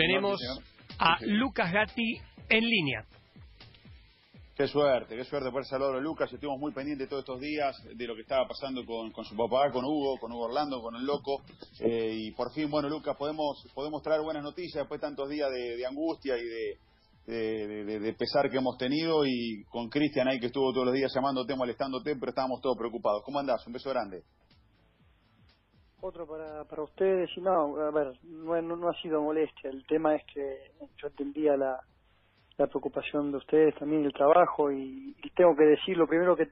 Tenemos a Lucas Gatti en línea. Qué suerte, qué suerte poder saludar a Lucas. Estuvimos muy pendientes todos estos días de lo que estaba pasando con, su papá, con Hugo, con Hugo Orlando, con el loco. Eh, y por fin, bueno, Lucas, podemos, podemos traer buenas noticias después de tantos días de, angustia y de, de, pesar que hemos tenido. Y con Cristian ahí que estuvo todos los días llamándote, molestándote, pero estábamos todos preocupados. ¿Cómo andás? Un beso grande. Otro para, para ustedes. Y no, a ver, no, no ha sido molestia. El tema es que yo entendía la la preocupación de ustedes también el trabajo y, tengo que decir lo primero que,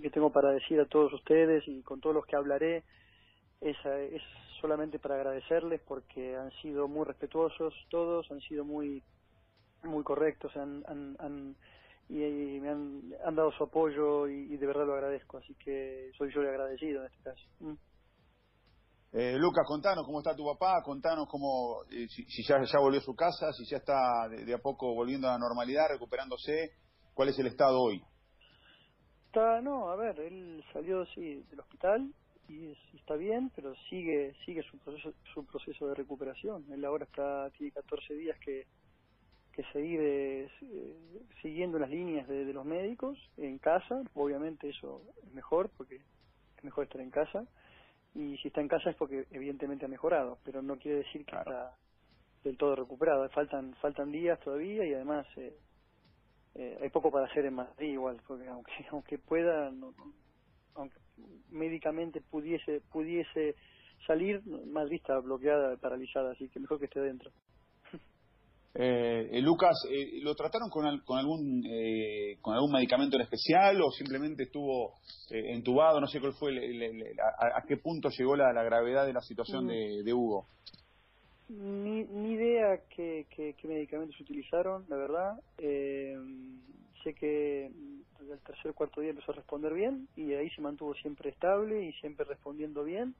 que tengo para decir a todos ustedes y con todos los que hablaré es, es solamente para agradecerles porque han sido muy respetuosos todos han sido muy muy correctos han, han, y, me han, han, dado su apoyo y, de verdad lo agradezco así que soy yo el agradecido en este caso mm. Eh, Lucas, contanos cómo está tu papá, contanos cómo, eh, si, ya, ya volvió a su casa, si ya está de, a poco volviendo a la normalidad, recuperándose, ¿cuál es el estado hoy? Está, no, a ver, él salió sí del hospital y, está bien, pero sigue sigue su proceso, su proceso de recuperación. Él ahora está tiene 14 días que, que seguir eh, siguiendo las líneas de, de los médicos en casa. Obviamente eso es mejor porque es mejor estar en casa y si está en casa es porque evidentemente ha mejorado, pero no quiere decir que está del todo recuperado. Faltan faltan días todavía y además eh, eh, hay poco para hacer en Madrid igual, porque aunque aunque pueda, aunque médicamente pudiese pudiese salir, Madrid está bloqueada, paralizada, así que mejor que esté dentro. Eh, eh, Lucas, eh, ¿lo trataron con, con algún eh, con algún medicamento en especial o simplemente estuvo entubado? No sé cuál fue, a, qué punto llegó la, gravedad de la situación mm. de, Hugo. Ni, ni idea qué, qué, medicamentos utilizaron, la verdad. sé que el tercer o cuarto día empezó a responder bien y ahí se mantuvo siempre estable y siempre respondiendo bien.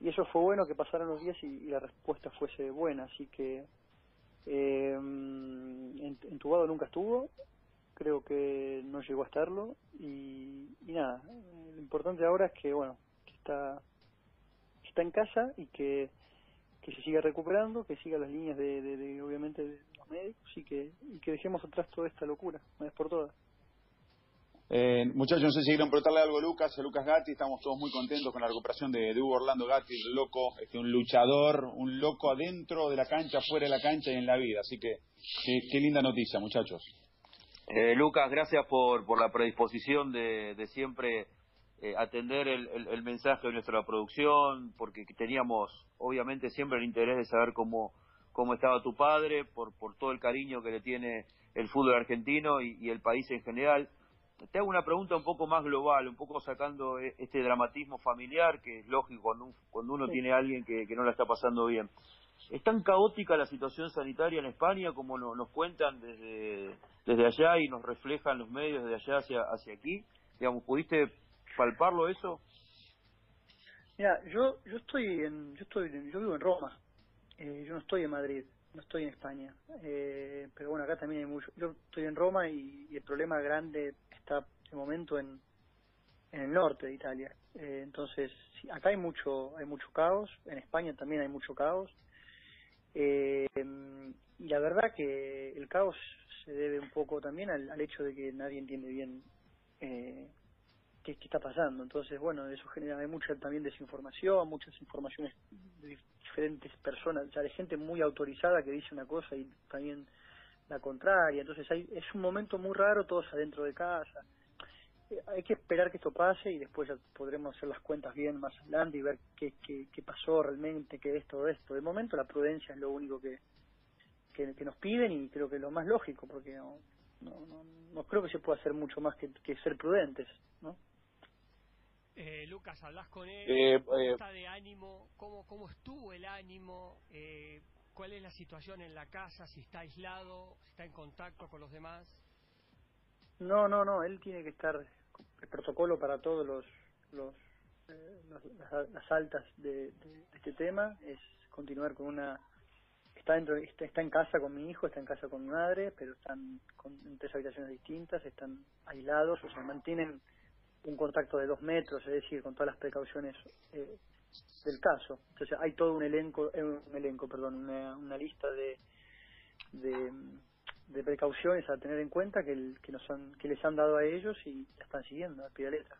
Y eso fue bueno que pasaran los días y la respuesta fuese buena, así que eh, entubado nunca estuvo, creo que no llegó a estarlo y, nada, lo importante ahora es que bueno, que está está en casa y que, que se siga recuperando, que siga las líneas de, de, obviamente de los médicos y que, y que dejemos atrás toda esta locura, una vez por todas. Eh, muchachos, no sé si quieren preguntarle algo a Lucas, a Lucas Gatti, estamos todos muy contentos con la recuperación de, Hugo Orlando Gatti, el loco, este, un luchador, un loco adentro de la cancha, fuera de la cancha y en la vida, así que qué, linda noticia, muchachos. Eh, Lucas, gracias por, por la predisposición de, de siempre eh, atender el, el, mensaje de nuestra producción, porque teníamos obviamente siempre el interés de saber cómo, cómo estaba tu padre, por, por todo el cariño que le tiene el fútbol argentino y, y el país en general te hago una pregunta un poco más global, un poco sacando e-, este dramatismo familiar, que es lógico cuando, cuando uno tiene a alguien que, no la está pasando bien. ¿Es tan caótica la situación sanitaria en España como nos cuentan desde, desde allá y nos reflejan los medios desde allá hacia, hacia aquí? Digamos, ¿Pudiste palparlo eso? Mira, yo, yo estoy en, yo estoy, yo vivo en Roma, eh, yo no estoy en Madrid no estoy en España. Eh, pero bueno, acá también hay mucho. Yo estoy en Roma y, el problema grande está de momento en, en el norte de Italia. Eh, entonces, acá hay mucho, hay mucho caos. En España también hay mucho caos. Eh, y la verdad que el caos se debe un poco también al, hecho de que nadie entiende bien eh, qué, está pasando. Entonces, bueno, eso genera hay mucha también desinformación, muchas informaciones de diferentes personas, ya de gente muy autorizada que dice una cosa y también la contraria. Entonces, hay, es un momento muy raro, todos adentro de casa. Eh, hay que esperar que esto pase y después ya podremos hacer las cuentas bien más adelante y ver qué, qué, qué pasó realmente, qué es todo esto. De momento, la prudencia es lo único que, que, nos piden y creo que es lo más lógico, porque no, no, no, no creo que se pueda hacer mucho más que, que ser prudentes, ¿no? Eh, Lucas, hablas con él, eh, ¿cómo eh, está de ánimo? ¿Cómo, ¿Cómo estuvo el ánimo? Eh, ¿Cuál es la situación en la casa? ¿Si está aislado? ¿Si está en contacto con los demás? No, no, no, él tiene que estar, el protocolo para todos los, los, las, altas de, este tema es continuar con una está dentro está, está, en casa con mi hijo está en casa con mi madre pero están con, en tres habitaciones distintas están aislados o sea mantienen un contacto de dos metros, es decir, con todas las precauciones eh, del caso. Entonces hay todo un elenco, eh, un elenco, perdón, una, una lista de, de, precauciones a tener en cuenta que, que, nos han, que les han dado a ellos y están siguiendo a pie de letra.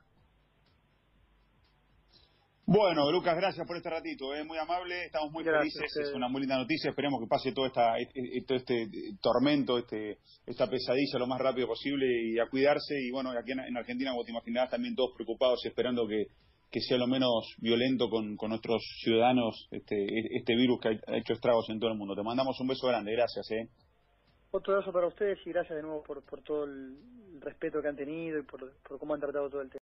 Bueno, Lucas, gracias por este ratito, es eh, muy amable, estamos muy felices, es una muy linda noticia, esperemos que pase todo, esta, este, este tormento, este, esta pesadilla lo más rápido posible y a cuidarse y bueno, aquí en, Argentina, como te imaginarás, también todos preocupados y esperando que, que sea lo menos violento con, con nuestros ciudadanos este, este virus que ha hecho estragos en todo el mundo. Te mandamos un beso grande, gracias. Eh. Otro abrazo para ustedes y gracias de nuevo por, por todo el respeto que han tenido y por, por cómo han tratado todo el tema.